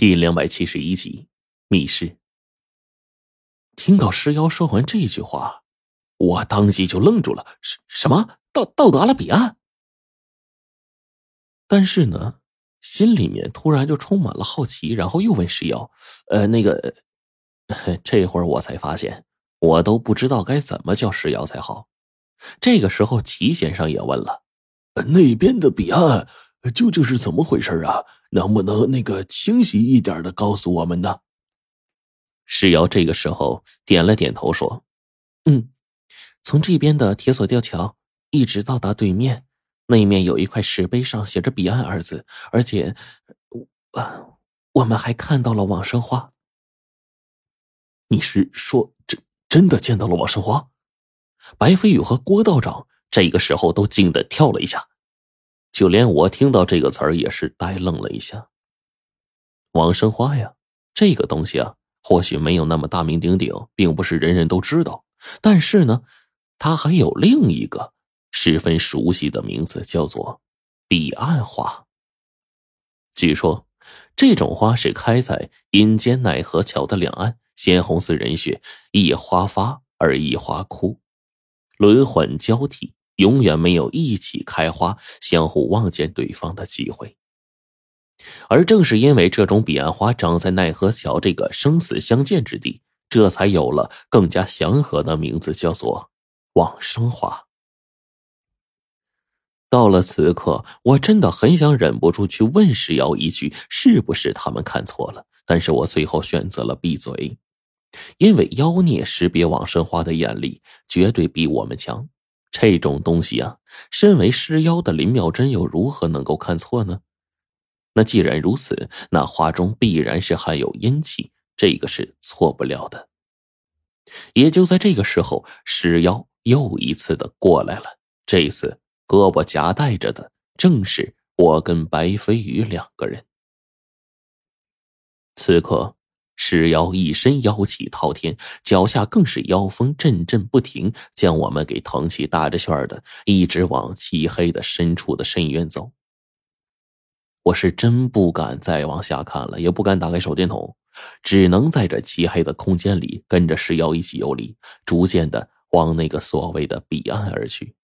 第两百七十一集，密室。听到石妖说完这句话，我当即就愣住了。什什么？到到达了彼岸？但是呢，心里面突然就充满了好奇，然后又问石妖：“呃，那个……”这会儿我才发现，我都不知道该怎么叫石妖才好。这个时候，齐先生也问了：“那边的彼岸究竟是怎么回事啊？”能不能那个清晰一点的告诉我们呢？石瑶这个时候点了点头，说：“嗯，从这边的铁索吊桥一直到达对面，那面有一块石碑，上写着‘彼岸’二字，而且，啊，我们还看到了往生花。你是说真真的见到了往生花？”白飞宇和郭道长这个时候都惊得跳了一下。就连我听到这个词儿也是呆愣了一下。往生花呀，这个东西啊，或许没有那么大名鼎鼎，并不是人人都知道。但是呢，它还有另一个十分熟悉的名字，叫做彼岸花。据说，这种花是开在阴间奈何桥的两岸，鲜红似人血，一花发而一花枯，轮换交替。永远没有一起开花、相互望见对方的机会。而正是因为这种彼岸花长在奈何桥这个生死相见之地，这才有了更加祥和的名字，叫做往生花。到了此刻，我真的很想忍不住去问石瑶一句：是不是他们看错了？但是我最后选择了闭嘴，因为妖孽识别往生花的眼力绝对比我们强。这种东西啊，身为尸妖的林妙真又如何能够看错呢？那既然如此，那花中必然是含有阴气，这个是错不了的。也就在这个时候，尸妖又一次的过来了。这一次胳膊夹带着的正是我跟白飞宇两个人。此刻。尸妖一身妖气滔天，脚下更是妖风阵阵不停，将我们给腾起打着旋的，一直往漆黑的深处的深渊走。我是真不敢再往下看了，也不敢打开手电筒，只能在这漆黑的空间里跟着尸妖一起游离，逐渐的往那个所谓的彼岸而去。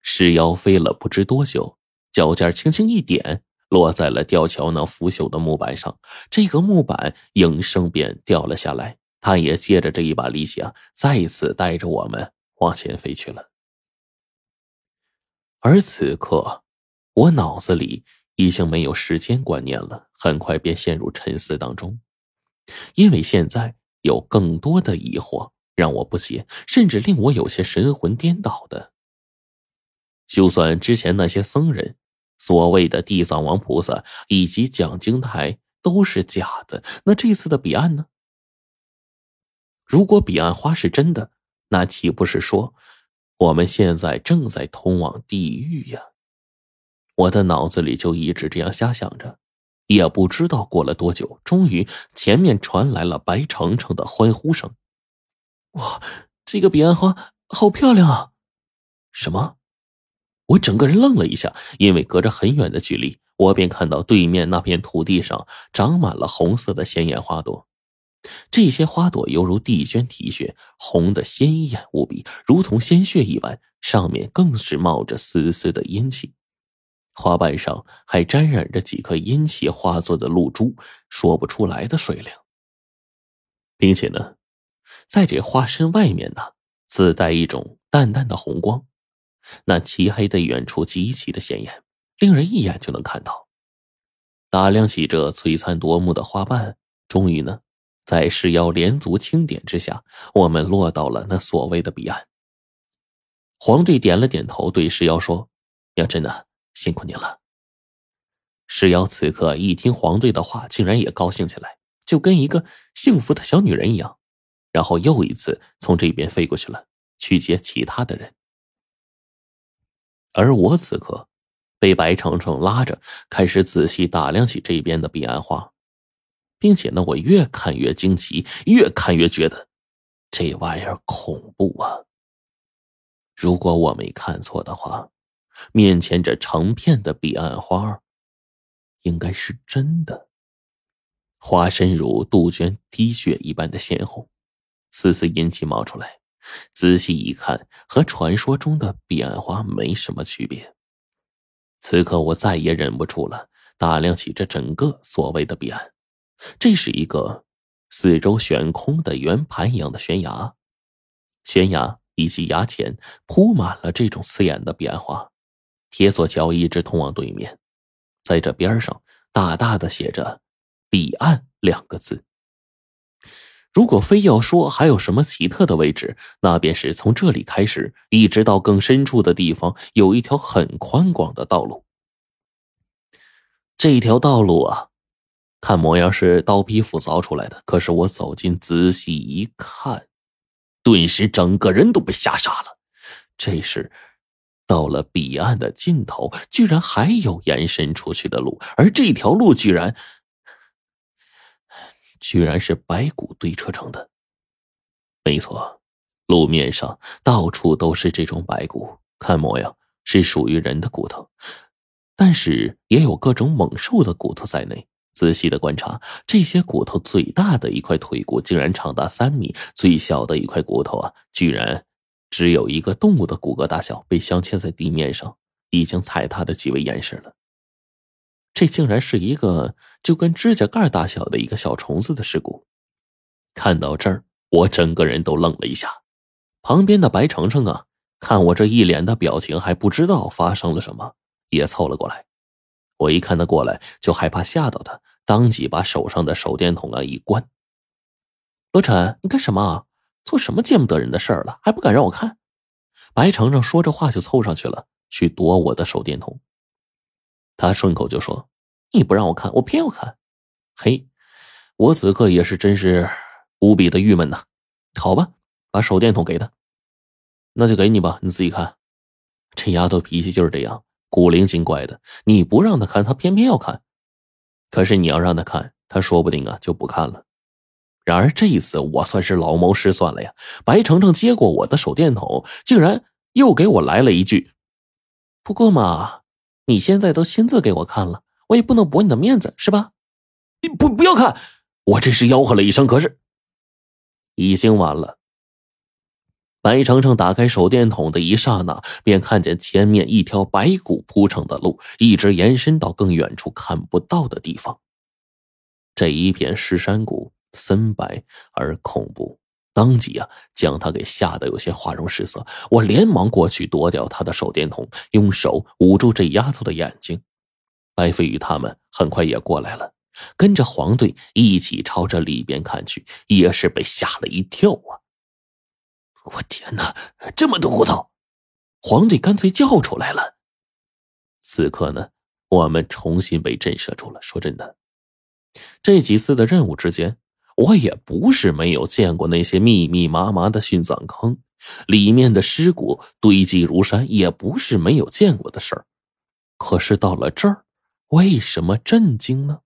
尸妖飞了不知多久，脚尖轻轻一点。落在了吊桥那腐朽的木板上，这个木板应声便掉了下来。他也借着这一把力气啊，再一次带着我们往前飞去了。而此刻，我脑子里已经没有时间观念了，很快便陷入沉思当中，因为现在有更多的疑惑让我不解，甚至令我有些神魂颠倒的。就算之前那些僧人。所谓的地藏王菩萨以及讲经台都是假的，那这次的彼岸呢？如果彼岸花是真的，那岂不是说我们现在正在通往地狱呀？我的脑子里就一直这样瞎想着，也不知道过了多久，终于前面传来了白程程的欢呼声：“哇，这个彼岸花好漂亮啊！”什么？我整个人愣了一下，因为隔着很远的距离，我便看到对面那片土地上长满了红色的鲜艳花朵。这些花朵犹如地娟啼血，红的鲜艳无比，如同鲜血一般。上面更是冒着丝丝的阴气，花瓣上还沾染着几颗阴气化作的露珠，说不出来的水灵。并且呢，在这花身外面呢，自带一种淡淡的红光。那漆黑的远处极其的显眼，令人一眼就能看到。打量起这璀璨夺目的花瓣，终于呢，在石妖连足轻点之下，我们落到了那所谓的彼岸。黄队点了点头，对石妖说：“要真的辛苦您了。”石妖此刻一听黄队的话，竟然也高兴起来，就跟一个幸福的小女人一样，然后又一次从这边飞过去了，去接其他的人。而我此刻被白程程拉着，开始仔细打量起这边的彼岸花，并且呢，我越看越惊奇，越看越觉得这玩意儿恐怖啊！如果我没看错的话，面前这成片的彼岸花应该是真的。花身如杜鹃滴血一般的鲜红，丝丝阴气冒出来。仔细一看，和传说中的彼岸花没什么区别。此刻我再也忍不住了，打量起这整个所谓的彼岸。这是一个四周悬空的圆盘一样的悬崖，悬崖以及崖前铺满了这种刺眼的彼岸花，铁索桥一直通往对面，在这边上大大的写着“彼岸”两个字。如果非要说还有什么奇特的位置，那便是从这里开始，一直到更深处的地方，有一条很宽广的道路。这条道路啊，看模样是刀劈斧凿出来的。可是我走近仔细一看，顿时整个人都被吓傻了。这是到了彼岸的尽头，居然还有延伸出去的路，而这条路居然……居然是白骨堆车成的。没错，路面上到处都是这种白骨，看模样是属于人的骨头，但是也有各种猛兽的骨头在内。仔细的观察，这些骨头最大的一块腿骨竟然长达三米，最小的一块骨头啊，居然只有一个动物的骨骼大小，被镶嵌在地面上，已经踩踏的极为严实了。这竟然是一个就跟指甲盖大小的一个小虫子的尸骨。看到这儿，我整个人都愣了一下。旁边的白程程啊，看我这一脸的表情，还不知道发生了什么，也凑了过来。我一看他过来，就害怕吓到他，当即把手上的手电筒啊一关。罗晨，你干什么？做什么见不得人的事儿了？还不敢让我看？白程程说着话就凑上去了，去夺我的手电筒。他顺口就说：“你不让我看，我偏要看。”嘿，我此刻也是真是无比的郁闷呐。好吧，把手电筒给他，那就给你吧，你自己看。这丫头脾气就是这样，古灵精怪的。你不让她看，她偏偏要看。可是你要让她看，她说不定啊就不看了。然而这一次我算是老谋深算了呀。白程程接过我的手电筒，竟然又给我来了一句：“不过嘛。”你现在都亲自给我看了，我也不能驳你的面子，是吧？你不不要看！我这是吆喝了一声，可是已经晚了。白程程打开手电筒的一刹那，便看见前面一条白骨铺成的路，一直延伸到更远处看不到的地方。这一片石山谷，森白而恐怖。当即啊，将他给吓得有些花容失色。我连忙过去夺掉他的手电筒，用手捂住这丫头的眼睛。白飞宇他们很快也过来了，跟着黄队一起朝着里边看去，也是被吓了一跳啊！我天哪，这么多骨头！黄队干脆叫出来了。此刻呢，我们重新被震慑住了。说真的，这几次的任务之间。我也不是没有见过那些密密麻麻的殉葬坑，里面的尸骨堆积如山，也不是没有见过的事儿。可是到了这儿，为什么震惊呢？